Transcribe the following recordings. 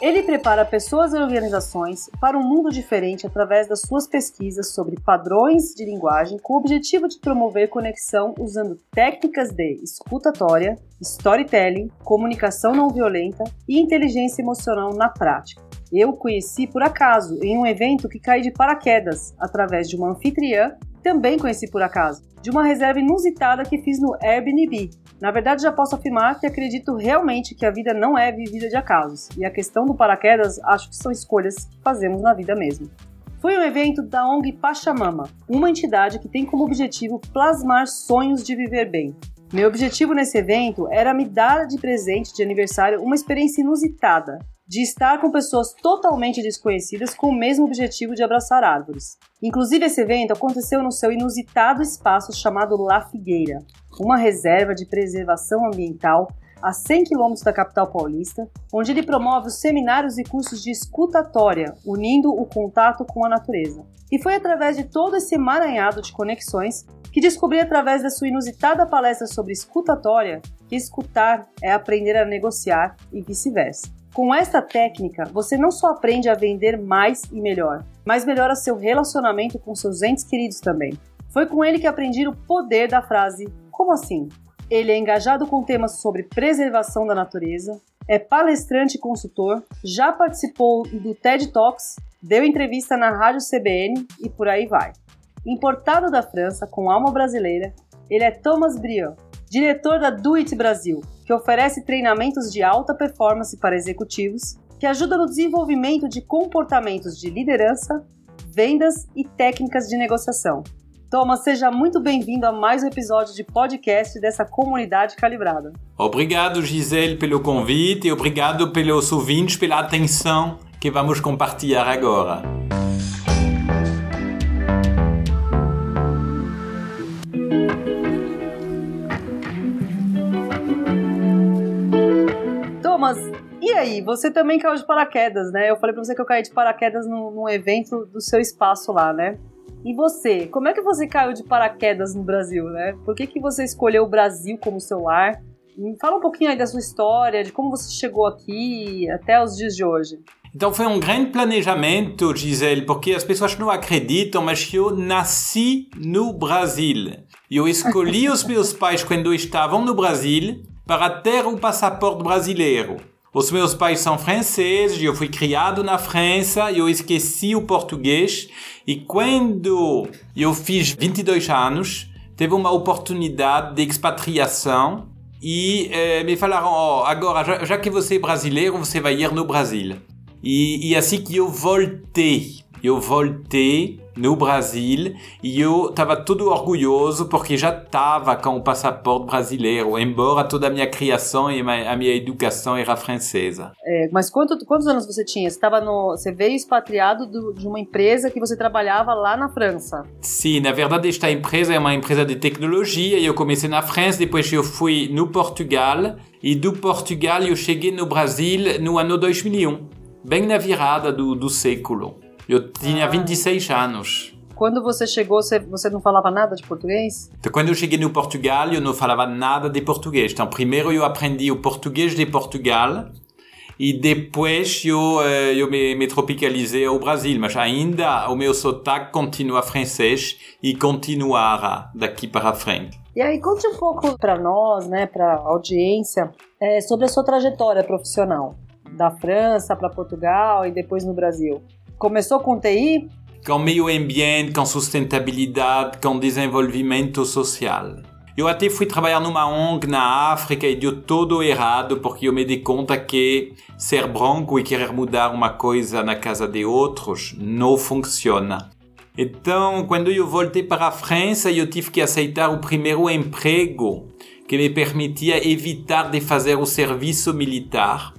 Ele prepara pessoas e organizações para um mundo diferente através das suas pesquisas sobre padrões de linguagem com o objetivo de promover conexão usando técnicas de escutatória, storytelling, comunicação não violenta e inteligência emocional na prática. Eu conheci por acaso em um evento que caí de paraquedas através de uma anfitriã, também conheci por acaso, de uma reserva inusitada que fiz no Airbnb, na verdade, já posso afirmar que acredito realmente que a vida não é vivida de acasos, e a questão do paraquedas acho que são escolhas que fazemos na vida mesmo. Foi um evento da ONG Pachamama, uma entidade que tem como objetivo plasmar sonhos de viver bem. Meu objetivo nesse evento era me dar de presente de aniversário uma experiência inusitada, de estar com pessoas totalmente desconhecidas com o mesmo objetivo de abraçar árvores. Inclusive, esse evento aconteceu no seu inusitado espaço chamado La Figueira, uma reserva de preservação ambiental a 100 quilômetros da capital paulista, onde ele promove os seminários e cursos de escutatória, unindo o contato com a natureza. E foi através de todo esse emaranhado de conexões que descobri através da sua inusitada palestra sobre escutatória que escutar é aprender a negociar e vice-versa. Com esta técnica, você não só aprende a vender mais e melhor, mas melhora seu relacionamento com seus entes queridos também. Foi com ele que aprendi o poder da frase como assim? Ele é engajado com temas sobre preservação da natureza, é palestrante e consultor, já participou do TED Talks, deu entrevista na Rádio CBN e por aí vai. Importado da França com alma brasileira, ele é Thomas Briand, diretor da Do It Brasil, que oferece treinamentos de alta performance para executivos, que ajuda no desenvolvimento de comportamentos de liderança, vendas e técnicas de negociação. Thomas, seja muito bem-vindo a mais um episódio de podcast dessa comunidade calibrada. Obrigado, Gisele, pelo convite e obrigado pelos ouvintes pela atenção que vamos compartilhar agora. E aí? Você também caiu de paraquedas, né? Eu falei pra você que eu caí de paraquedas num, num evento do seu espaço lá, né? E você? Como é que você caiu de paraquedas no Brasil, né? Por que, que você escolheu o Brasil como seu lar? Fala um pouquinho aí da sua história, de como você chegou aqui até os dias de hoje. Então foi um grande planejamento, Gisele, porque as pessoas não acreditam, mas eu nasci no Brasil. Eu escolhi os meus pais quando estavam no Brasil para ter o passaporte brasileiro. Os meus pais são franceses, eu fui criado na França, eu esqueci o português e quando eu fiz 22 anos, teve uma oportunidade de expatriação e eh, me falaram, oh, agora, já, já, que você é brasileiro, você vai ir no Brasil. E, e assim que eu voltei, eu voltei no Brasil e eu estava todo orgulhoso porque já estava com o passaporte brasileiro, embora toda a minha criação e a minha educação era francesa. É, mas quanto, quantos anos você tinha? Você, tava no, você veio expatriado do, de uma empresa que você trabalhava lá na França? Sim, na verdade esta empresa é uma empresa de tecnologia e eu comecei na França, depois eu fui no Portugal e do Portugal eu cheguei no Brasil no ano 2001, bem na virada do, do século. Eu tinha ah. 26 anos. Quando você chegou, você, você não falava nada de português? Então, quando eu cheguei no Portugal, eu não falava nada de português. Então, primeiro eu aprendi o português de Portugal e depois eu, eh, eu me, me tropicalizei ao Brasil. Mas ainda o meu sotaque continua francês e continuará daqui para frente. E aí, conte um pouco para nós, né, para a audiência, é, sobre a sua trajetória profissional da França para Portugal e depois no Brasil. Começou com TI? Com meio ambiente, com sustentabilidade, com desenvolvimento social. Eu até fui trabalhar numa ONG na África e deu tudo errado porque eu me dei conta que ser branco e querer mudar uma coisa na casa de outros não funciona. Então, quando eu voltei para a França, eu tive que aceitar o primeiro emprego que me permitia evitar de fazer o serviço militar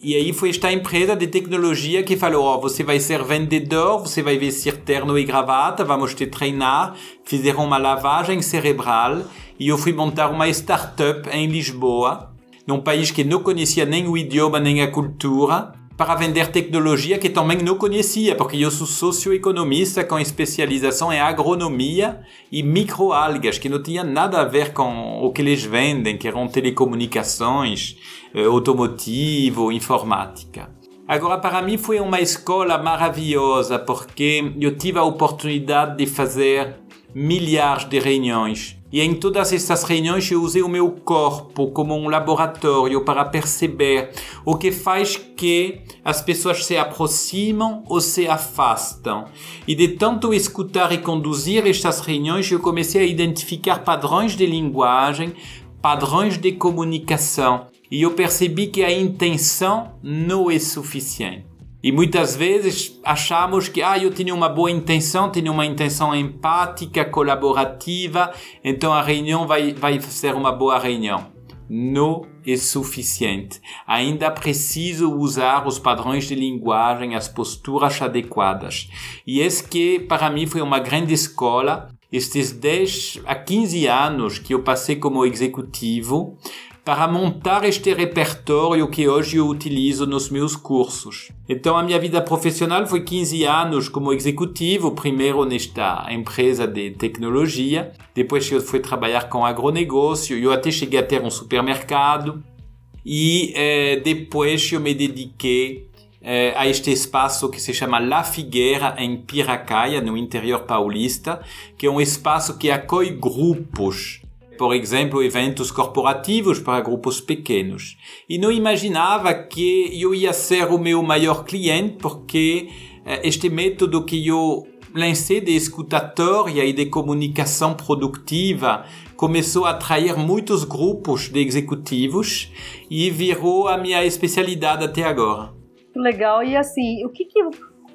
e aí foi esta empresa de tecnologia que falou, ó, oh, você vai ser vendedor, você vai vestir terno e gravata, vamos te treinar, fizeram uma lavagem cerebral e eu fui montar uma startup em Lisboa, num país que não conhecia nem o idioma nem a cultura, para vender tecnologia que também não conhecia, porque eu sou socioeconomista com especialização em agronomia e microalgas, que não tinha nada a ver com o que eles vendem, que eram telecomunicações, eh, automotivo, informática. Agora, para mim foi uma escola maravilhosa, porque eu tive a oportunidade de fazer milhares de reuniões. E em todas essas reuniões eu usei o meu corpo como um laboratório para perceber o que faz que as pessoas se aproximam ou se afastam. E de tanto escutar e conduzir estas reuniões, eu comecei a identificar padrões de linguagem, padrões de comunicação. E eu percebi que a intenção não é suficiente. E muitas vezes achamos que ah, eu tenho uma boa intenção, tenho uma intenção empática, colaborativa, então a reunião vai, vai ser uma boa reunião. Não é suficiente. Ainda preciso usar os padrões de linguagem, as posturas adequadas. E esse que para mim foi uma grande escola. Estes 10 a 15 anos que eu passei como executivo, para montar este repertório que hoje eu utilizo nos meus cursos. Então, a minha vida profissional foi 15 anos como executivo, primeiro nesta empresa de tecnologia, depois eu fui trabalhar com agronegócio, eu até cheguei a ter um supermercado, e eh, depois eu me dediquei eh, a este espaço que se chama La Figueira, em Piracaia, no interior paulista, que é um espaço que acolhe grupos por exemplo, eventos corporativos para grupos pequenos. E não imaginava que eu ia ser o meu maior cliente, porque eh, este método que eu lancei de escutatória e de comunicação produtiva começou a atrair muitos grupos de executivos e virou a minha especialidade até agora. Legal. E assim, o que, que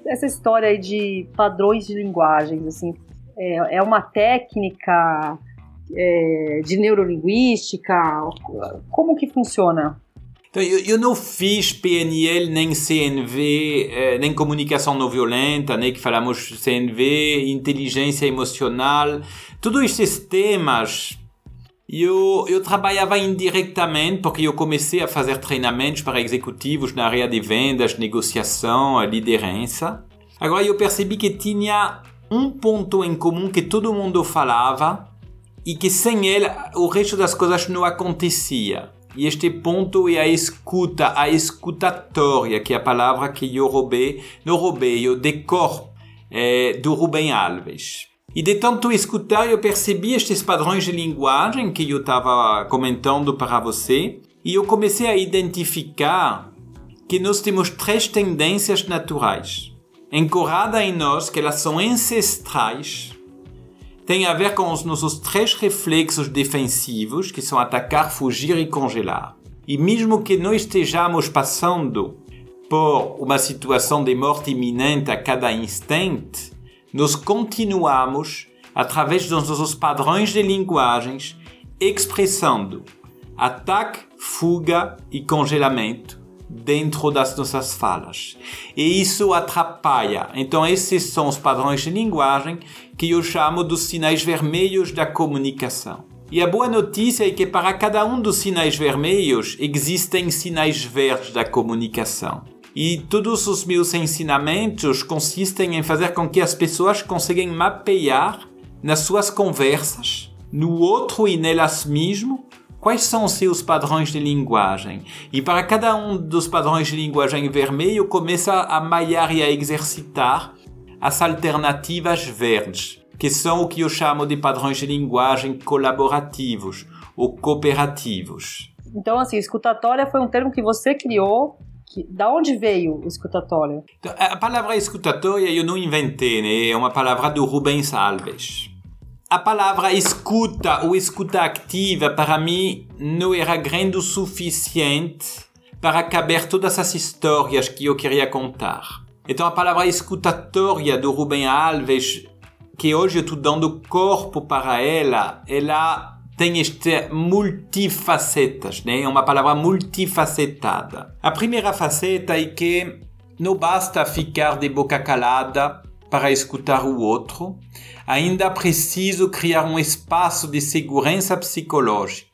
essa história de padrões de linguagem, assim, é, é uma técnica é, de neurolinguística? Como que funciona? Então, eu, eu, não fiz PNL, nem CNV, eh, nem comunicação não violenta, né, que falamos CNV, inteligência emocional, todos esses temas. Eu, eu trabalhava indiretamente porque eu comecei a fazer treinamentos para executivos na área de vendas, negociação, liderança. Agora eu percebi que tinha um ponto em comum que todo mundo falava, e que sem ele o resto das coisas não acontecia. E este ponto é a escuta, a escutatória, que é a palavra que eu roubei, não roubei, eu decor é, do Rubem Alves. E de tanto escutar, eu percebi estes padrões de linguagem que eu estava comentando para você, e eu comecei a identificar que nós temos três tendências naturais, encorada em nós, que elas são ancestrais, tem a ver com os nossos três reflexos defensivos, que são atacar, fugir e congelar. E mesmo que não estejamos passando por uma situação de morte iminente a cada instante, nós continuamos, através dos nossos padrões de linguagens, expressando ataque, fuga e congelamento dentro das nossas falas. E isso atrapalha. Então, esses são os padrões de linguagem que eu chamo dos sinais vermelhos da comunicação. E a boa notícia é que para cada um dos sinais vermelhos existem sinais verdes da comunicação. E todos os meus ensinamentos consistem em fazer com que as pessoas consigam mapear nas suas conversas, no outro e nelas mesmas, quais são os seus padrões de linguagem. E para cada um dos padrões de linguagem vermelho, começa a malhar e a exercitar as alternativas verdes, que são o que eu chamo de padrões de linguagem colaborativos ou cooperativos. Então, assim, escutatória foi um termo que você criou da onde veio o escutatório? Então, a palavra escutatória eu não inventei, né? é uma palavra do Rubens Alves a palavra escuta ou escuta ativa para mim não era grande o suficiente para caber todas as histórias que eu queria contar. Então a palavra escutatória do Rubem Alves, que hoje eu estou dando corpo para ela, ela tem este multifacetas, né? É uma palavra multifacetada. A primeira faceta é que não basta ficar de boca calada para escutar o outro, ainda preciso criar um espaço de segurança psicológica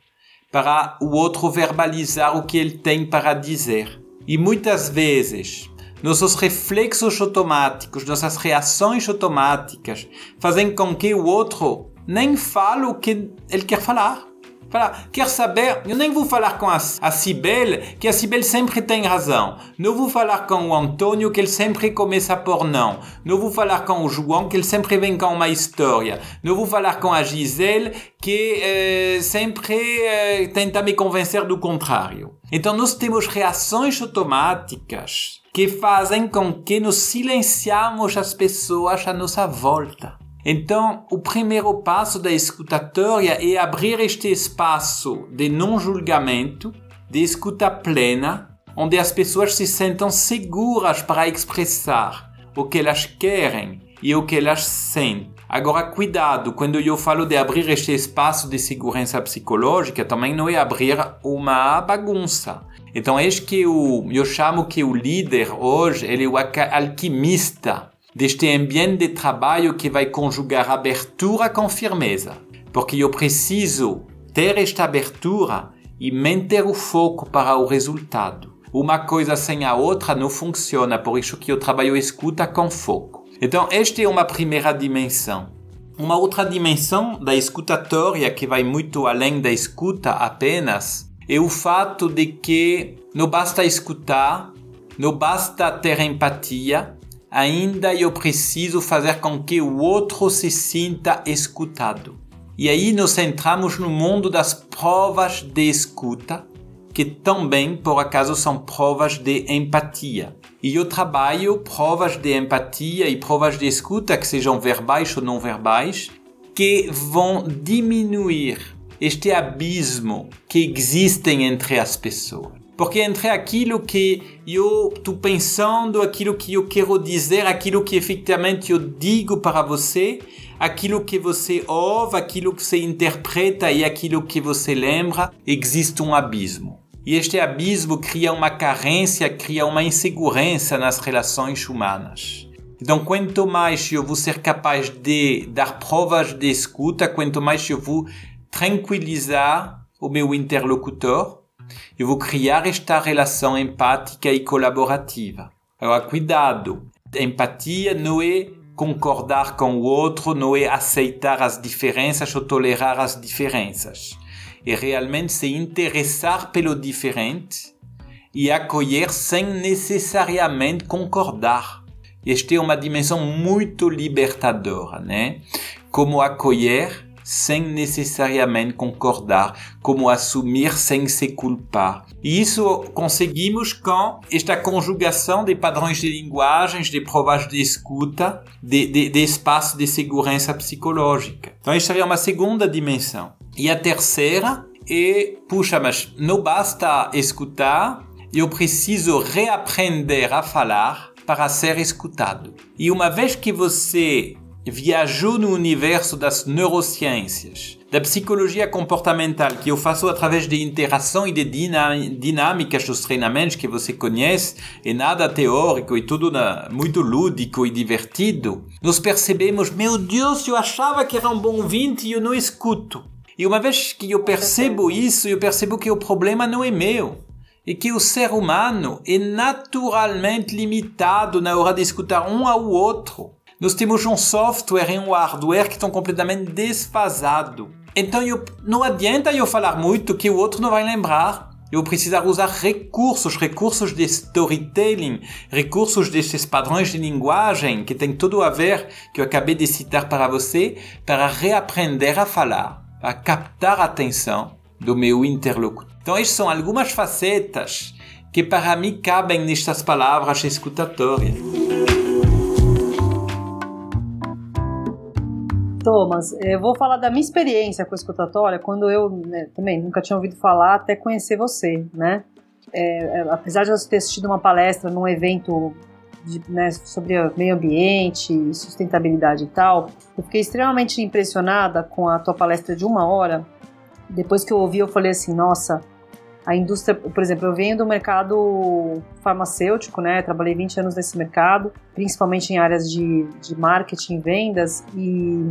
para o outro verbalizar o que ele tem para dizer. E muitas vezes, nossos reflexos automáticos, nossas reações automáticas fazem com que o outro nem fale o que ele quer falar. Falar, quer saber? Eu nem vou falar com a, a Cibele, que a Cibele sempre tem razão. Não vou falar com o Antônio, que ele sempre começa por não. Não vou falar com o João, que ele sempre vem com uma história. Não vou falar com a Gisele, que eh, sempre eh, tenta me convencer do contrário. Então nós temos reações automáticas que fazem com que nos silenciamos as pessoas à nossa volta. Então, o primeiro passo da escutatória é abrir este espaço de não julgamento, de escuta plena, onde as pessoas se sentam seguras para expressar o que elas querem e o que elas sentem. Agora, cuidado, quando eu falo de abrir este espaço de segurança psicológica, também não é abrir uma bagunça. Então, eis que o, eu chamo que o líder hoje, ele é o alquimista deste ambiente de trabalho que vai conjugar abertura com firmeza. Porque eu preciso ter esta abertura e manter o foco para o resultado. Uma coisa sem a outra não funciona, por isso que eu trabalho escuta com foco. Então, esta é uma primeira dimensão. Uma outra dimensão da escutatória que vai muito além da escuta apenas é o fato de que não basta escutar, não basta ter empatia, ainda eu preciso fazer com que o outro se sinta escutado. E aí nós entramos no mundo das provas de escuta, que também, por acaso, são provas de empatia. E eu trabalho provas de empatia e provas de escuta, que sejam verbais ou não verbais, que vão diminuir este abismo que existe entre as pessoas. Porque entre aquilo que eu estou pensando, aquilo que eu quero dizer, aquilo que efetivamente eu digo para você, aquilo que você ouve, aquilo que você interpreta e aquilo que você lembra, existe um abismo. E este abismo cria uma carência, cria uma insegurança nas relações humanas. Então, quanto mais eu vou ser capaz de dar provas de escuta, quanto mais eu vou tranquilizar o meu interlocutor, eu vou criar esta relação empática e colaborativa. Agora, cuidado! Empatia não é concordar com o outro, não é aceitar as diferenças ou tolerar as diferenças. É realmente se interessar pelo diferente e acolher sem necessariamente concordar. Esta é uma dimensão muito libertadora, né? Como acolher sem necessariamente concordar, como assumir sem se culpar. E isso conseguimos com esta conjugação de padrões de linguagens, de provas de escuta, de, de, de espaço de segurança psicológica. Então, esta seria uma segunda dimensão. E a terceira é, puxa, mas não basta escutar, eu preciso reaprender a falar para ser escutado. E uma vez que você viajou no universo das neurociências, da psicologia comportamental, que eu faço através de interação e de dinâmicas dos treinamentos que você conhece, e nada teórico e tudo muito lúdico e divertido, nós percebemos, meu Deus, eu achava que era um bom ouvinte e eu não escuto. E uma vez que eu percebo isso, eu percebo que o problema não é meu. E que o ser humano é naturalmente limitado na hora de escutar um ao outro nós temos um software e um hardware que estão completamente desfasados. Então eu, não adianta eu falar muito que o outro não vai lembrar. Eu precisar usar recursos, recursos de storytelling, recursos desses padrões de linguagem que tem tudo a ver, que eu acabei de citar para você, para reaprender a falar, a captar a atenção do meu interlocutor. Então, essas são algumas facetas que para mim cabem nestas palavras escutatórias. Thomas, eu vou falar da minha experiência com a escutatória, quando eu né, também nunca tinha ouvido falar até conhecer você, né? É, apesar de eu ter assistido uma palestra num evento de, né, sobre meio ambiente, sustentabilidade e tal, eu fiquei extremamente impressionada com a tua palestra de uma hora. Depois que eu ouvi, eu falei assim, nossa, a indústria, por exemplo, eu venho do mercado farmacêutico, né? Trabalhei 20 anos nesse mercado, principalmente em áreas de, de marketing vendas, e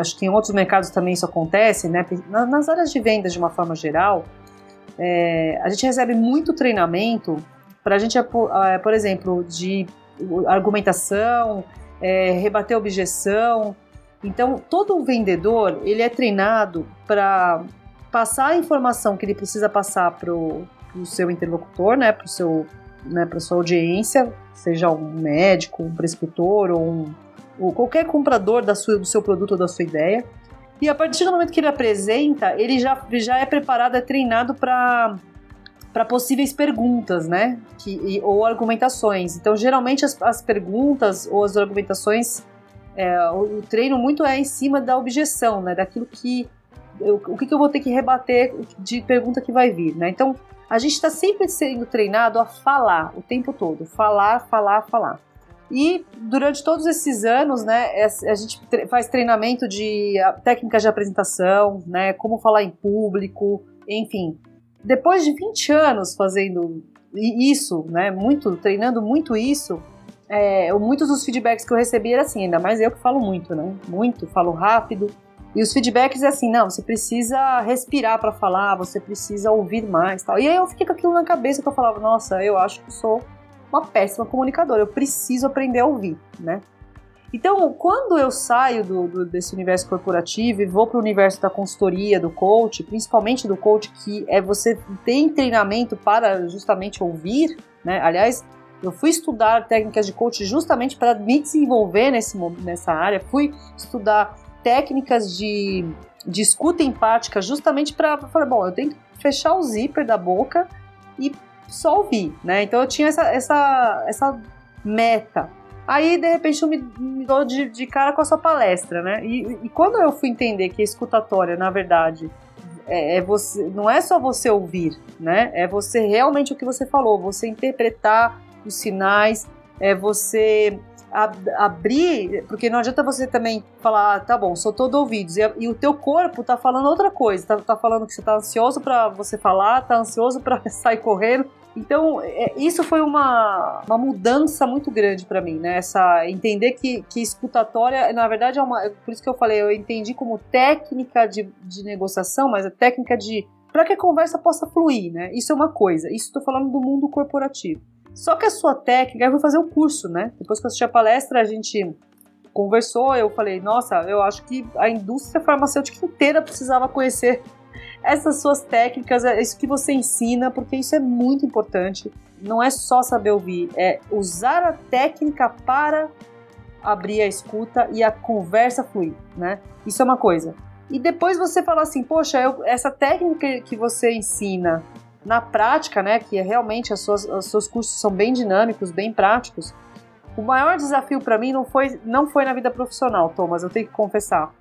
acho que em outros mercados também isso acontece, né? Nas áreas de vendas, de uma forma geral, é, a gente recebe muito treinamento para a gente, por exemplo, de argumentação, é, rebater objeção. Então, todo vendedor ele é treinado para passar a informação que ele precisa passar pro, pro seu interlocutor, né, pro seu, né, pra sua audiência, seja um médico, um prescritor ou, um, ou qualquer comprador da sua, do seu produto ou da sua ideia. E a partir do momento que ele apresenta, ele já, já é preparado, é treinado para para possíveis perguntas, né? Que, e, ou argumentações. Então, geralmente as, as perguntas ou as argumentações, é, o, o, treino muito é em cima da objeção, né? Daquilo que eu, o que, que eu vou ter que rebater de pergunta que vai vir, né? Então, a gente está sempre sendo treinado a falar o tempo todo, falar, falar, falar. E durante todos esses anos, né, a gente faz treinamento de técnicas de apresentação, né, como falar em público, enfim. Depois de 20 anos fazendo isso, né, muito, treinando muito isso, é, muitos dos feedbacks que eu recebi era assim, ainda mais eu que falo muito, né, muito, falo rápido, e os feedbacks é assim, não, você precisa respirar para falar, você precisa ouvir mais, tal. E aí eu fiquei com aquilo na cabeça que eu falava, nossa, eu acho que sou uma péssima comunicadora, eu preciso aprender a ouvir, né? Então, quando eu saio do, do, desse universo corporativo e vou para o universo da consultoria, do coach, principalmente do coach, que é você tem treinamento para justamente ouvir, né? Aliás, eu fui estudar técnicas de coach justamente para me desenvolver nesse, nessa área, fui estudar técnicas de, de escuta empática justamente para falar, bom, eu tenho que fechar o zíper da boca e só ouvir, né? Então eu tinha essa, essa, essa meta. Aí, de repente, eu me, me dou de, de, cara com a sua palestra, né? E, e, quando eu fui entender que a escutatória, na verdade, é, é, você, não é só você ouvir, né? É você realmente o que você falou, você interpretar os sinais, é você ab abrir, porque não adianta você também falar, ah, tá bom, sou todo ouvidos, e, e, o teu corpo tá falando outra coisa, tá, tá falando que você tá ansioso para você falar, tá ansioso para sair correndo, então, é, isso foi uma, uma mudança muito grande para mim, né? Essa, entender que, que escutatória, na verdade, é uma. Por isso que eu falei, eu entendi como técnica de, de negociação, mas a técnica de. para que a conversa possa fluir, né? Isso é uma coisa. Isso estou falando do mundo corporativo. Só que a sua técnica, eu vou fazer o um curso, né? Depois que eu assisti a palestra, a gente conversou, eu falei, nossa, eu acho que a indústria farmacêutica inteira precisava conhecer essas suas técnicas, é isso que você ensina, porque isso é muito importante. Não é só saber ouvir, é usar a técnica para abrir a escuta e a conversa fluir, né? Isso é uma coisa. E depois você fala assim, poxa, eu, essa técnica que você ensina na prática, né, que é realmente as suas, os seus cursos são bem dinâmicos, bem práticos. O maior desafio para mim não foi, não foi na vida profissional, Thomas, eu tenho que confessar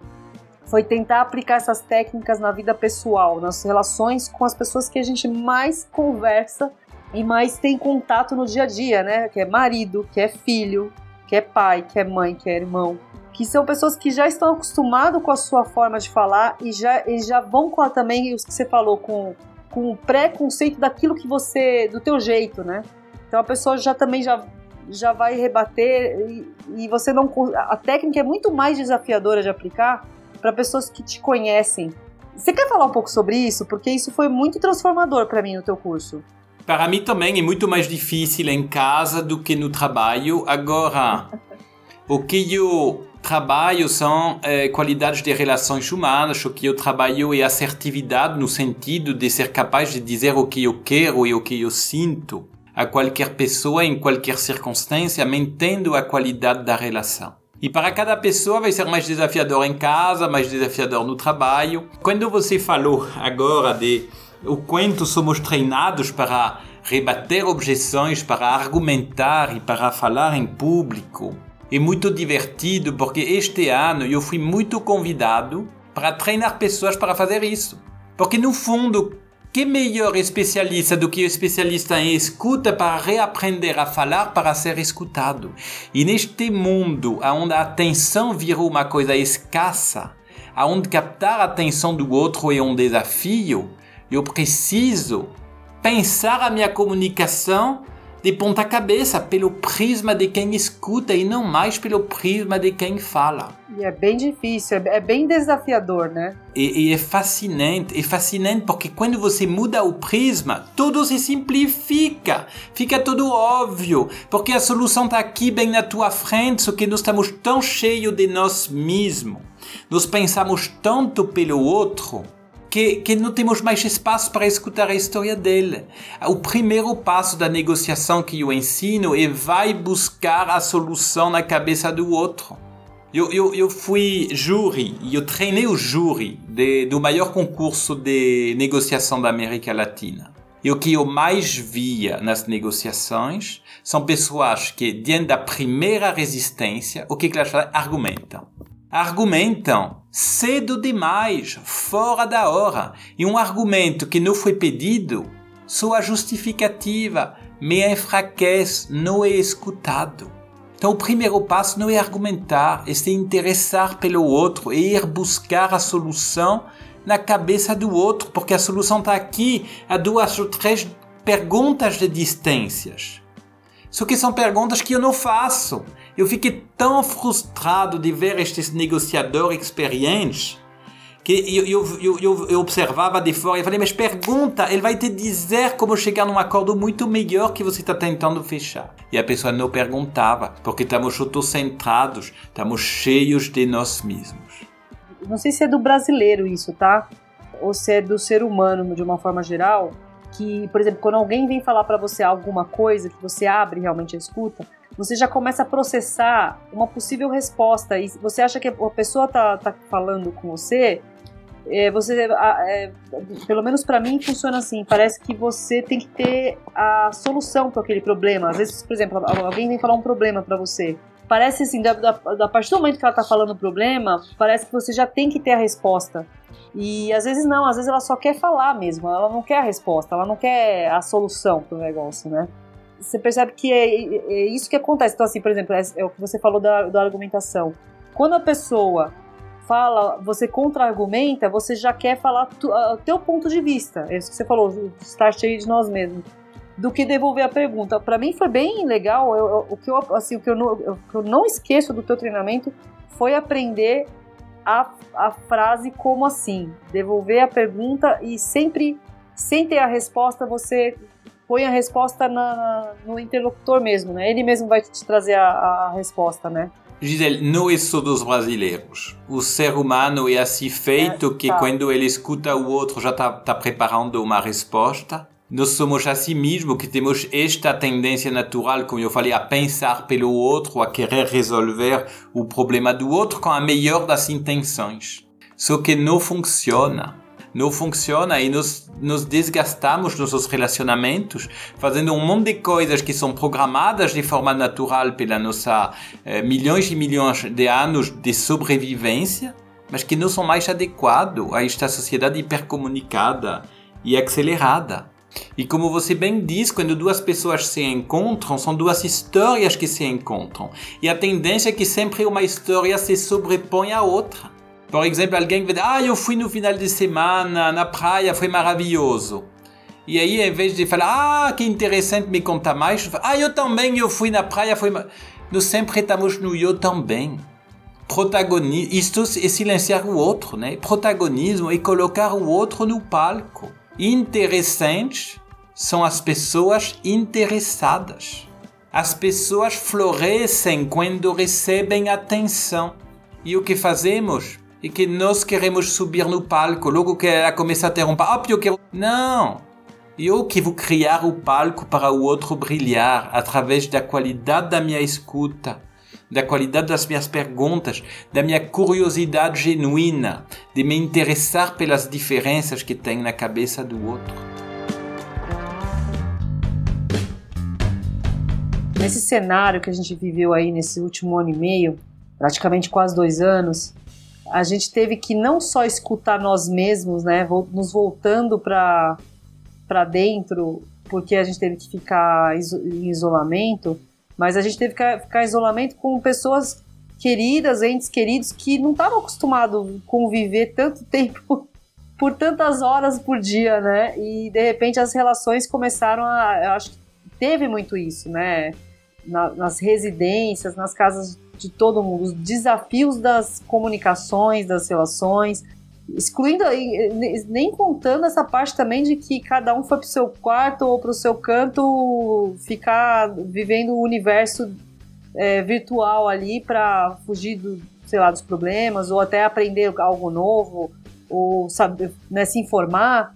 foi tentar aplicar essas técnicas na vida pessoal, nas relações com as pessoas que a gente mais conversa e mais tem contato no dia a dia, né? Que é marido, que é filho, que é pai, que é mãe, que é irmão. Que são pessoas que já estão acostumadas com a sua forma de falar e já, e já vão com a, também, os que você falou, com, com o preconceito daquilo que você. do teu jeito, né? Então a pessoa já também já, já vai rebater e, e você não. A técnica é muito mais desafiadora de aplicar para pessoas que te conhecem. Você quer falar um pouco sobre isso? Porque isso foi muito transformador para mim no teu curso. Para mim também é muito mais difícil em casa do que no trabalho. Agora, o que eu trabalho são é, qualidades de relações humanas, o que eu trabalho é assertividade no sentido de ser capaz de dizer o que eu quero e o que eu sinto a qualquer pessoa em qualquer circunstância, mantendo a qualidade da relação. E para cada pessoa vai ser mais desafiador em casa, mais desafiador no trabalho. Quando você falou agora de o quanto somos treinados para rebater objeções, para argumentar e para falar em público, é muito divertido porque este ano eu fui muito convidado para treinar pessoas para fazer isso. Porque no fundo, que melhor especialista do que o especialista em escuta para reaprender a falar para ser escutado? E neste mundo onde a atenção virou uma coisa escassa, onde captar a atenção do outro é um desafio, eu preciso pensar a minha comunicação de ponta cabeça, pelo prisma de quem escuta e não mais pelo prisma de quem fala. E é bem difícil, é bem desafiador, né? E, e, é fascinante, é fascinante porque quando você muda o prisma, tudo se simplifica, fica tudo óbvio, porque a solução está aqui bem na tua frente, só que nós estamos tão cheios de nós mesmos, nós pensamos tanto pelo outro, que, que não temos mais espaço para escutar a história dele. O primeiro passo da negociação que eu ensino é vai buscar a solução na cabeça do outro. Eu, eu, eu fui júri eu treinei o júri de, do maior concurso de negociação da América Latina. E o que eu mais via nas negociações são pessoas que, diante da primeira resistência, o que, que elas? Argumentam argumentam cedo demais, fora da hora, e um argumento que não foi pedido, sua justificativa me enfraquece, não é escutado. Então, o primeiro passo não é argumentar, é se interessar pelo outro, é ir buscar a solução na cabeça do outro, porque a solução está aqui a duas ou três perguntas de distâncias. Só que são perguntas que eu não faço. Eu fiquei tão frustrado de ver estes negociadores experientes que eu, eu, eu, eu, observava de fora e falei, mas pergunta, ele vai te dizer como chegar num acordo muito melhor que você está tentando fechar. E a pessoa não perguntava, porque estamos autocentrados, estamos cheios de nós mesmos. Não sei se é do brasileiro isso, tá? Ou se é do ser humano de uma forma geral, que, por exemplo, quando alguém vem falar para você alguma coisa, que você abre realmente a escuta, você já começa a processar uma possível resposta. E você acha que a pessoa tá, tá falando com você, é, você, é, pelo menos para mim, funciona assim. Parece que você tem que ter a solução para aquele problema. Às vezes, por exemplo, alguém vem falar um problema para você. Parece assim, da, da, da partir do momento que ela tá falando o problema, parece que você já tem que ter a resposta. E às vezes não, às vezes ela só quer falar mesmo, ela não quer a resposta, ela não quer a solução pro negócio, né? Você percebe que é, é isso que acontece. Então, assim, por exemplo, é, é o que você falou da, da argumentação. Quando a pessoa fala, você contra-argumenta, você já quer falar o teu ponto de vista. É isso que você falou, estar cheio de nós mesmos. Do que devolver a pergunta. Para mim foi bem legal. Eu, eu, o, que eu, assim, o, que eu não, que eu não esqueço do teu treinamento foi aprender a, a frase como assim. Devolver a pergunta e sempre, sem ter a resposta, você põe a resposta na, no interlocutor mesmo, né? Ele mesmo vai te trazer a, a resposta, né? Gisele, não é só dos brasileiros. O ser humano é assim feito é, que tá. quando ele escuta o outro já está tá preparando uma resposta. Nós somos assim mesmo que temos esta tendência natural, como eu falei, a pensar pelo outro, a querer resolver o problema do outro com a melhor das intenções. Só que não funciona não funciona e nos, nos desgastamos nossos relacionamentos fazendo um monte de coisas que são programadas de forma natural pela nossa eh, milhões e milhões de anos de sobrevivência, mas que não são mais adequados a esta sociedade hipercomunicada e acelerada. E como você bem diz, quando duas pessoas se encontram, são duas histórias que se encontram. E a tendência é que sempre uma história se sobrepõe à outra. Por exemplo, alguém vai dizer, ah, eu fui no final de semana na praia, foi maravilhoso. E aí, em vez de falar, ah, que interessante, me conta mais, ah, eu também, eu fui na praia, foi... Nós sempre estamos no eu também. Protagonismo, isto é silenciar o outro, né? Protagonismo é colocar o outro no palco. Interessantes são as pessoas interessadas. As pessoas florescem quando recebem atenção. E o que fazemos? E que nós queremos subir no palco, logo que ela começa a ter um palco, eu quero... Não! Eu que vou criar o palco para o outro brilhar através da qualidade da minha escuta, da qualidade das minhas perguntas, da minha curiosidade genuína, de me interessar pelas diferenças que tem na cabeça do outro. Nesse cenário que a gente viveu aí nesse último ano e meio, praticamente quase dois anos, a gente teve que não só escutar nós mesmos, né, nos voltando para dentro, porque a gente teve que ficar em isolamento, mas a gente teve que ficar em isolamento com pessoas queridas, entes queridos, que não estavam acostumados a conviver tanto tempo, por tantas horas por dia, né? E de repente as relações começaram a. Eu acho que teve muito isso, né? Na, nas residências, nas casas de todo mundo, os desafios das comunicações, das relações, excluindo nem contando essa parte também de que cada um foi para o seu quarto ou para o seu canto ficar vivendo o universo é, virtual ali para fugir do, sei lá, dos problemas ou até aprender algo novo. ou saber, né, se informar,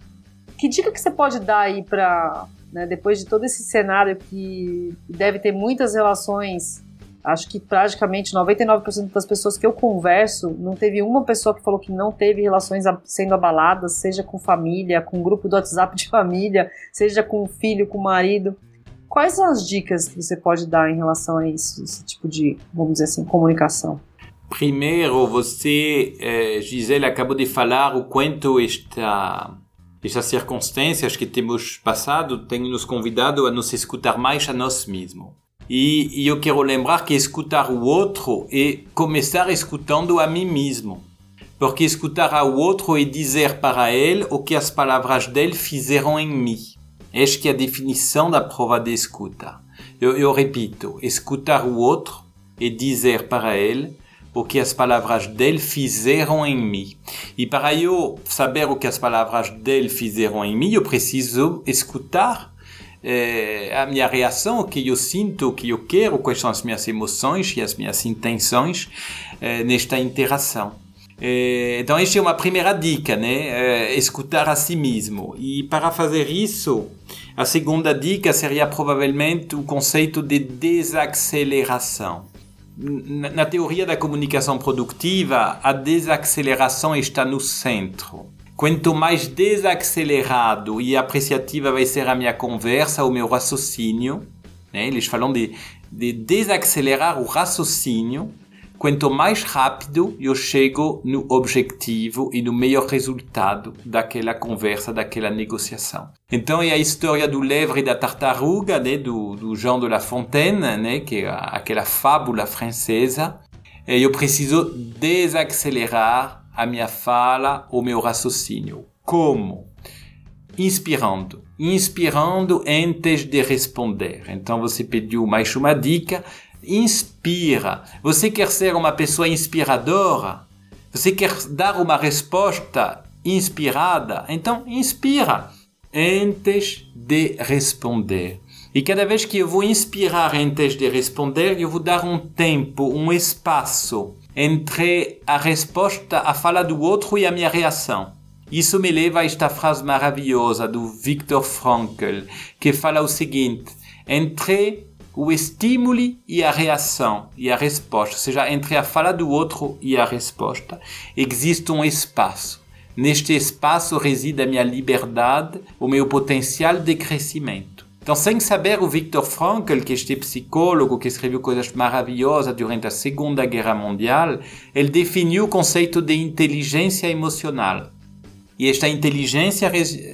que dica que você pode dar aí para, né, depois de todo esse cenário que deve ter muitas relações acho que praticamente 99% das pessoas que eu converso, não teve uma pessoa que falou que não teve relações sendo abaladas, seja com família, com grupo do WhatsApp de família, seja com o filho, com o marido. Quais são as dicas que você pode dar em relação a isso, esse tipo de, vamos dizer assim, comunicação? Primeiro, você, eh, Gisele, acabou de falar o quanto esta, estas circunstâncias que temos passado têm nos convidado a nos escutar mais a nós mesmos. E, e eu quero lembrar que escutar o outro é começar escutando a mim mesmo. Porque escutar ao outro é dizer para ele o que as palavras dele fizeram em mim. Esta é a definição da prova de escuta. Eu, eu repito, escutar o outro é dizer para ele o que as palavras dele fizeram em mim. E para eu saber o que as palavras dele fizeram em mim, eu preciso escutar é, a minha reação, o que eu sinto, o que eu quero, quais são as minhas emoções e as minhas intenções é, nesta interação. É, então, esta é uma primeira dica, né? escutar a si mesmo. E para fazer isso, a segunda dica seria provavelmente o conceito de desaceleração. Na teoria da comunicação produtiva, a desaceleração está no centro. Quanto mais desacelerado e apreciativa vai ser a minha conversa, o meu raciocínio, né? eles falam de, de desacelerar o raciocínio, quanto mais rápido eu chego no objetivo e no melhor resultado daquela conversa, daquela negociação. Então é a história do levre e da tartaruga, né, do, do Jean de La Fontaine, né, que é aquela fábula francesa. E eu preciso desacelerar a minha fala, o meu raciocínio. Como? Inspirando. Inspirando antes de responder. Então você pediu mais uma dica. Inspira. Você quer ser uma pessoa inspiradora? Você quer dar uma resposta inspirada? Então inspira antes de responder. E cada vez que eu vou inspirar antes de responder, eu vou dar um tempo, um espaço entre a resposta, a fala do outro e a minha reação. Isso me leva a esta frase maravilhosa do Viktor Frankl, que fala o seguinte: entre o estímulo e a reação e a resposta, ou seja, entre a fala do outro e a resposta, existe um espaço. Neste espaço reside a minha liberdade, o meu potencial de crescimento. Então, sem saber, o Viktor Frankl, que este psicólogo que escreveu coisas maravilhosas durante a Segunda Guerra Mundial, ele definiu o conceito de inteligência emocional. E esta inteligência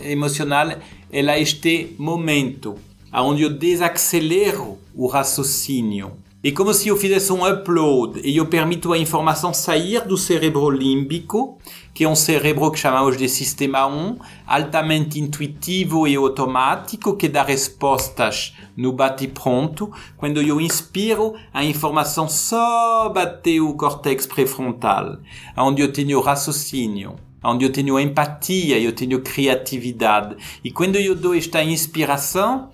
emocional ela é este momento onde eu desacelero o raciocínio é como se eu fizesse um upload e eu permito a informação sair do cérebro límbico, que é um cérebro que chamamos de sistema 1, altamente intuitivo e automático, que dá respostas no bate-pronto. Quando eu inspiro, a informação só bate o córtex pré-frontal, onde eu tenho raciocínio onde eu tenho empatia, eu tenho criatividade. E quando eu dou esta inspiração,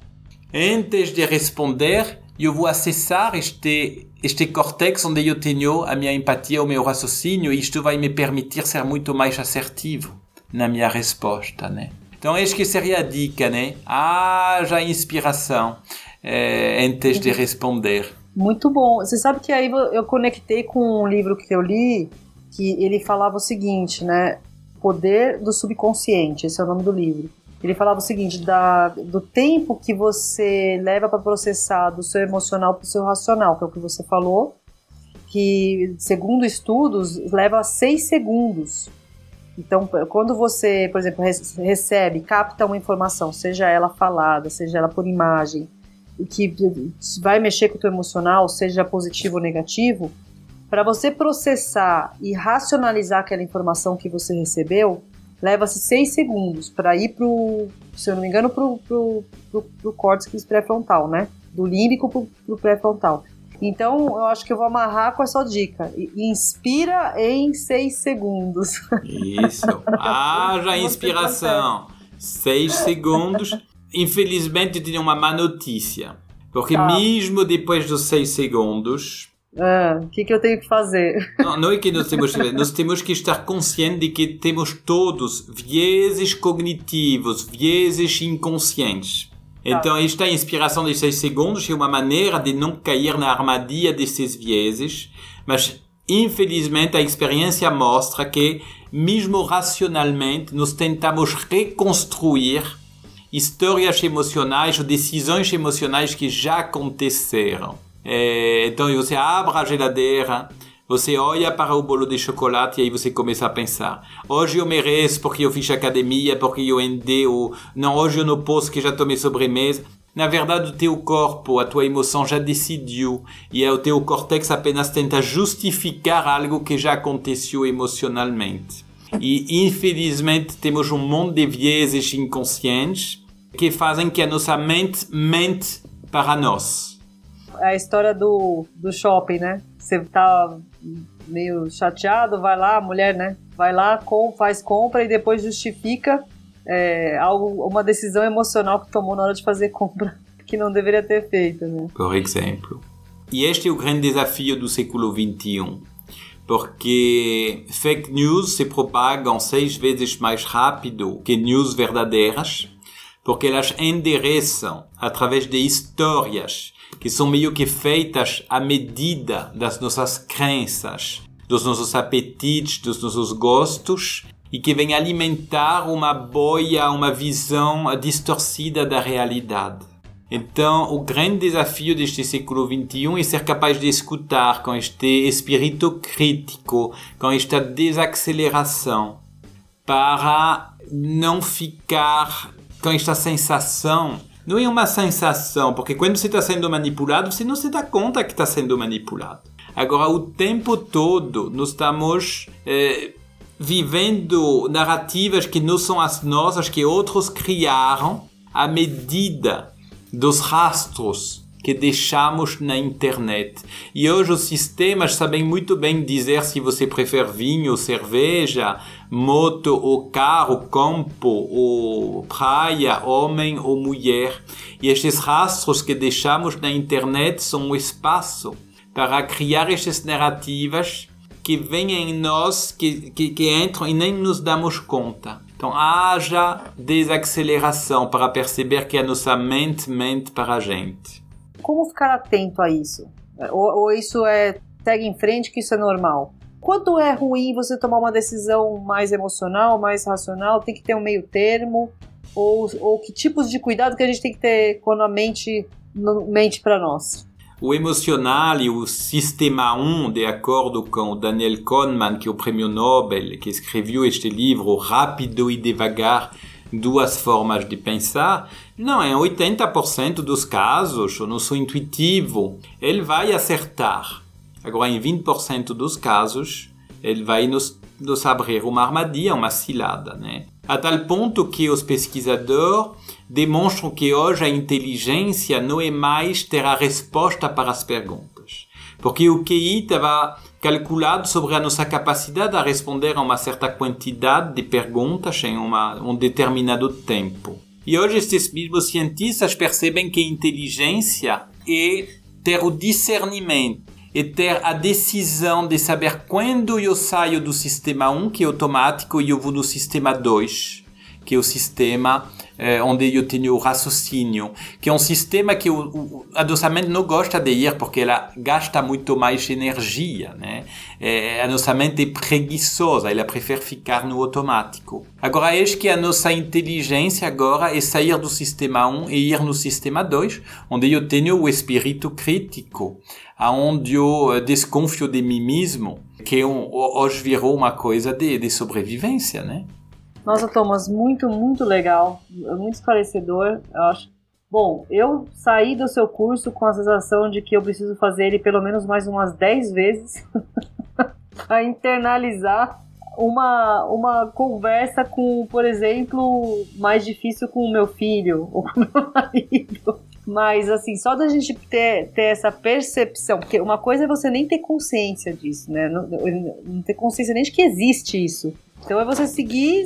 antes de responder, eu vou acessar este, este córtex onde eu tenho a minha empatia, o meu raciocínio, e isto vai me permitir ser muito mais assertivo na minha resposta, né? Então, acho que seria a dica, né? Haja inspiração é, antes de responder. Muito bom. Você sabe que aí eu conectei com um livro que eu li, que ele falava o seguinte, né? Poder do Subconsciente, esse é o nome do livro. Ele falava o seguinte: da, do tempo que você leva para processar do seu emocional para o seu racional, que é o que você falou, que segundo estudos leva seis segundos. Então, quando você, por exemplo, recebe, capta uma informação, seja ela falada, seja ela por imagem, que vai mexer com o teu emocional, seja positivo ou negativo, para você processar e racionalizar aquela informação que você recebeu, leva-se seis segundos para ir pro, se eu não me engano, pro, pro, pro, pro córtex pré-frontal, né? Do límbico pro, pro pré-frontal. Então, eu acho que eu vou amarrar com essa dica. Inspira em seis segundos. Isso. Haja inspiração. Seis segundos. Infelizmente, tenho uma má notícia. Porque tá. mesmo depois dos seis segundos, Ah, o que, que eu tenho que fazer? Não, não é que nós temos que nós temos que estar conscientes de que temos todos vieses cognitivos, vieses inconscientes. Então, esta inspiração de 6 segundos é uma maneira de não cair na armadilha desses vieses, mas infelizmente a experiência mostra que, mesmo racionalmente, nós tentamos reconstruir histórias emocionais ou decisões emocionais que já aconteceram. É, então você abre a geladeira, você olha para o bolo de chocolate e aí você começa a pensar: hoje eu mereço porque eu fiz academia, porque eu andei, ou não, hoje eu não posso que já tomei sobremesa. Na verdade, o teu corpo, a tua emoção já decidiu e é o teu córtex apenas tenta justificar algo que já aconteceu emocionalmente. E infelizmente temos um monte de vieses inconscientes que fazem que a nossa mente mente para nós. A história do, do shopping, né? Você tá meio chateado, vai lá, a mulher, né? Vai lá, com, faz compra e depois justifica é, algo, uma decisão emocional que tomou na hora de fazer compra que não deveria ter feito, né? Por exemplo. E este é o grande desafio do século XXI porque fake news se propagam seis vezes mais rápido que news verdadeiras, porque elas endereçam através de histórias que são meio que feitas à medida das nossas crenças, dos nossos apetites, dos nossos gostos e que vêm alimentar uma boia, uma visão distorcida da realidade. Então, o grande desafio deste século XXI é ser capaz de escutar com este espírito crítico, com esta desaceleração, para não ficar com esta sensação. Não é uma sensação, porque quando você está sendo manipulado, você não se dá conta que está sendo manipulado. Agora, o tempo todo, nós estamos eh, vivendo narrativas que não são as nossas, que outros criaram à medida dos rastros que deixamos na internet. E hoje os sistemas sabem muito bem dizer se você prefere vinho, cerveja, moto ou carro, campo ou praia, homem ou mulher. E estes rastros que deixamos na internet são o espaço para criar estas narrativas que vêm em nós, que, que, que entram e nem nos damos conta. Então haja desaceleração para perceber que a nossa mente mente para a gente. Como ficar atento a isso? Ou, ou isso é segue em frente que isso é normal? Quando é ruim você tomar uma decisão mais emocional, mais racional, tem que ter um meio termo? Ou, ou que tipos de cuidado que a gente tem que ter quando a mente mente para nós? O emocional e o sistema 1, de acordo com Daniel Kahneman, que é o prêmio Nobel, que escreveu este livro Rápido e Devagar, duas formas de pensar, não, em 80% dos casos, o nosso intuitivo, ele vai acertar. Agora, em 20% dos casos, ele vai nos, nos abrir uma armadilha, uma cilada, né? A tal ponto que os pesquisadores demonstram que hoje a inteligência não é mais ter a resposta para as perguntas. Porque o QI estava calculado sobre a nossa capacidade a responder a uma certa quantidade de perguntas em uma, um determinado tempo. E hoje estes mesmos cientistas percebem que inteligência é ter o discernimento, é ter a decisão de saber quando eu saio do sistema 1, que é automático, e eu vou no sistema 2, que é o sistema eh, onde eu tenho o raciocínio, que é um sistema que o, o, mente não gosta de ir porque ela gasta muito mais energia, né? É, a nossa mente é preguiçosa, ela prefere ficar no automático. Agora, acho que a nossa inteligência agora é sair do sistema 1 e ir no sistema 2, onde eu tenho o espírito crítico, aonde eu eh, desconfio de mim mesmo, que hoje virou uma coisa de, de sobrevivência, né? Nossa, Thomas, muito, muito legal, muito esclarecedor, eu acho. Bom, eu saí do seu curso com a sensação de que eu preciso fazer ele pelo menos mais umas 10 vezes para internalizar uma, uma conversa com, por exemplo, mais difícil com o meu filho ou com o meu marido. Mas, assim, só da gente ter, ter essa percepção, porque uma coisa é você nem ter consciência disso, né? Não, não ter consciência nem de que existe isso. Então é você seguir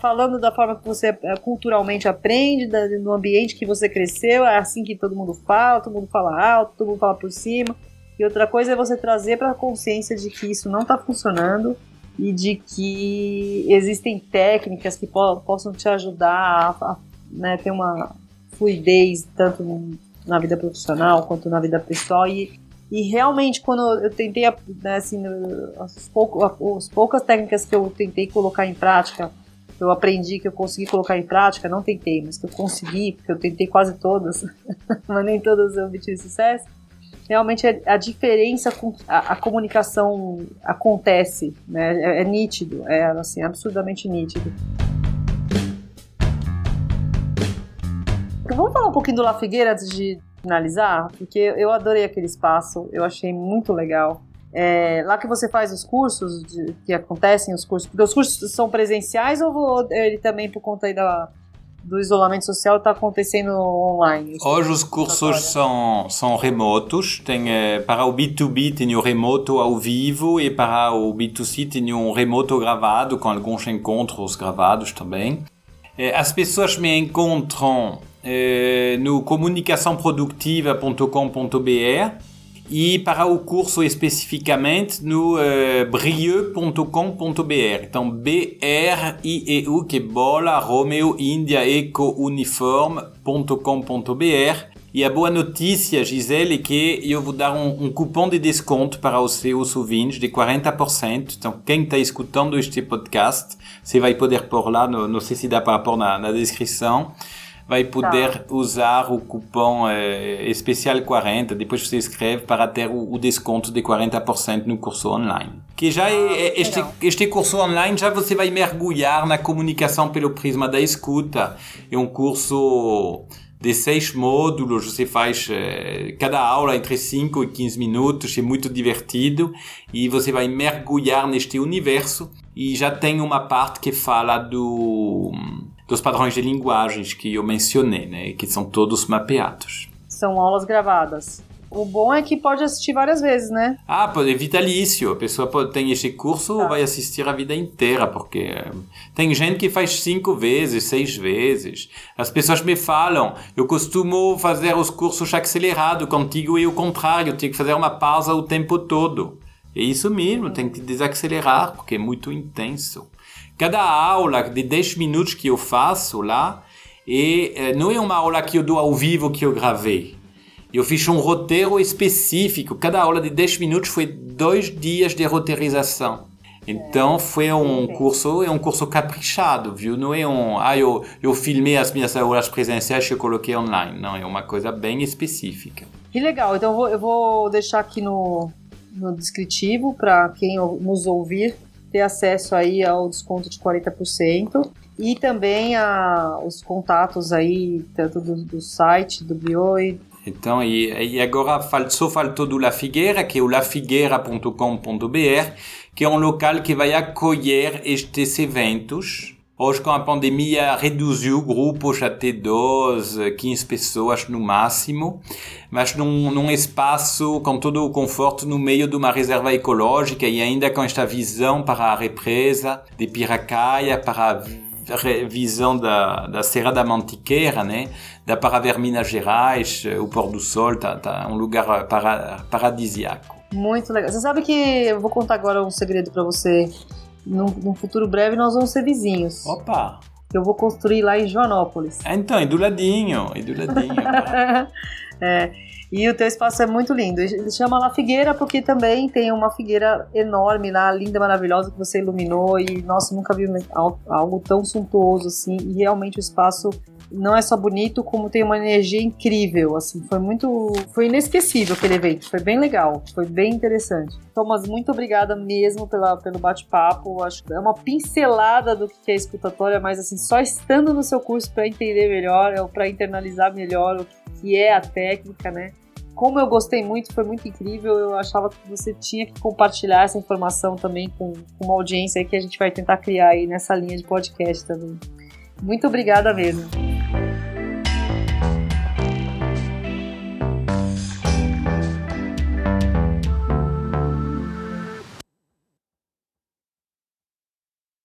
falando da forma que você é, culturalmente aprende, no ambiente que você cresceu, é assim que todo mundo fala, todo mundo fala alto, todo mundo fala por cima. E outra coisa é você trazer para a consciência de que isso não está funcionando e de que existem técnicas que po possam te ajudar a, a né, ter uma fluidez tanto na vida profissional quanto na vida pessoal e, e realmente quando eu tentei né, assim as poucas técnicas que eu tentei colocar em prática eu aprendi que eu consegui colocar em prática não tentei mas que eu consegui porque eu tentei quase todas mas nem todas eu obtive sucesso realmente a, a diferença com a, a, comunicação acontece, né? É, é, nítido, é assim, absurdamente nítido. Vamos falar um pouquinho do La Figueira antes de finalizar, porque eu adorei aquele espaço, eu achei muito legal. É, lá que você faz os cursos, de, que acontecem os cursos, porque os cursos são presenciais ou ele também por conta aí da, do isolamento social está acontecendo online? Hoje os cursos são, são remotos. Tem, eh, para o B2B tem o remoto ao vivo e para o B2C tem um remoto gravado, com alguns encontros gravados também. Eh, as pessoas me encontram eh, no comunicaçãoproductiva.com.br e para o curso especificamente no uh, brieux.com.br. Então, B-R-I-E-U, que é bola, Romeo, Índia, Eco, Uniforme.com.br. E a boa notícia, Gisele, é que eu vou dar um, um cupom de desconto para os seus ouvintes de 40%. Então, quem está escutando este podcast, você vai poder pôr lá, no, não sei se dá para pôr na, na descrição, vai poder tá. usar o cupom é, especial 40. Depois você escreve para ter o, o desconto de 40% no curso online. Que já é, ah, é este, este curso online já você vai mergulhar na comunicação pelo prisma da escuta. É um curso de seis módulos, você faz é, cada aula entre 5 e 15 minutos, é muito divertido e você vai mergulhar neste universo e já tem uma parte que fala do dos padrões de linguagens que eu mencionei, né? Que são todos mapeados. São aulas gravadas. O bom é que pode assistir várias vezes, né? Ah, é vitalício. A pessoa pode, tem este curso, tá. vai assistir a vida inteira, porque tem gente que faz cinco vezes, seis vezes. As pessoas me falam, eu costumo fazer os cursos acelerados, contigo e o contrário, tenho que fazer uma pausa o tempo todo. É isso mesmo, tem que desacelerar, porque é muito intenso. Cada aula de 10 minutos que eu faço lá, e eh, não é uma aula que eu dou ao vivo que eu gravei. Eu fiz um roteiro específico. Cada aula de 10 minutos foi dois dias de roteirização. Então foi um curso, é um curso caprichado, viu? Não é um, ah, eu, eu filmei as minhas aulas presenciais e eu coloquei online. Não, é uma coisa bem específica. Que legal. Então eu vou, eu vou deixar aqui no, no descritivo para quem nos ouvir ter acesso aí ao desconto de 40% e também a, os contatos aí, tanto do, do site, do Bioi. Então, e, e agora só faltou do La Figueira, que é o lafigueira.com.br, que é um local que vai acolher estes eventos Hoje, com a pandemia, reduziu grupos até 12, 15 pessoas no máximo, mas num, num espaço com todo o conforto no meio de uma reserva ecológica e ainda com esta visão para a represa de Piracaia, para a visão da, da Serra da Mantiqueira, né? Dá para ver Minas Gerais, o pôr do sol, tá, tá um lugar para, paradisiaco. Muito legal. Você sabe que eu vou contar agora um segredo para você num, num futuro breve nós vamos ser vizinhos. Opa! Eu vou construir lá em Joanópolis. É, então, é do ladinho, é do ladinho. é, e o teu espaço é muito lindo. Ele chama lá Figueira porque também tem uma figueira enorme lá, linda, maravilhosa, que você iluminou. E, nossa, nunca vi algo tão suntuoso assim. E realmente o espaço não é só bonito, como tem uma energia incrível, assim, foi muito, foi inesquecível aquele evento, foi bem legal, foi bem interessante. Thomas, muito obrigada mesmo pela, pelo bate-papo, acho que é uma pincelada do que é escutatória, mas assim, só estando no seu curso para entender melhor, para internalizar melhor o que é a técnica, né? Como eu gostei muito, foi muito incrível. Eu achava que você tinha que compartilhar essa informação também com uma audiência que a gente vai tentar criar aí nessa linha de podcast também. Muito obrigada mesmo.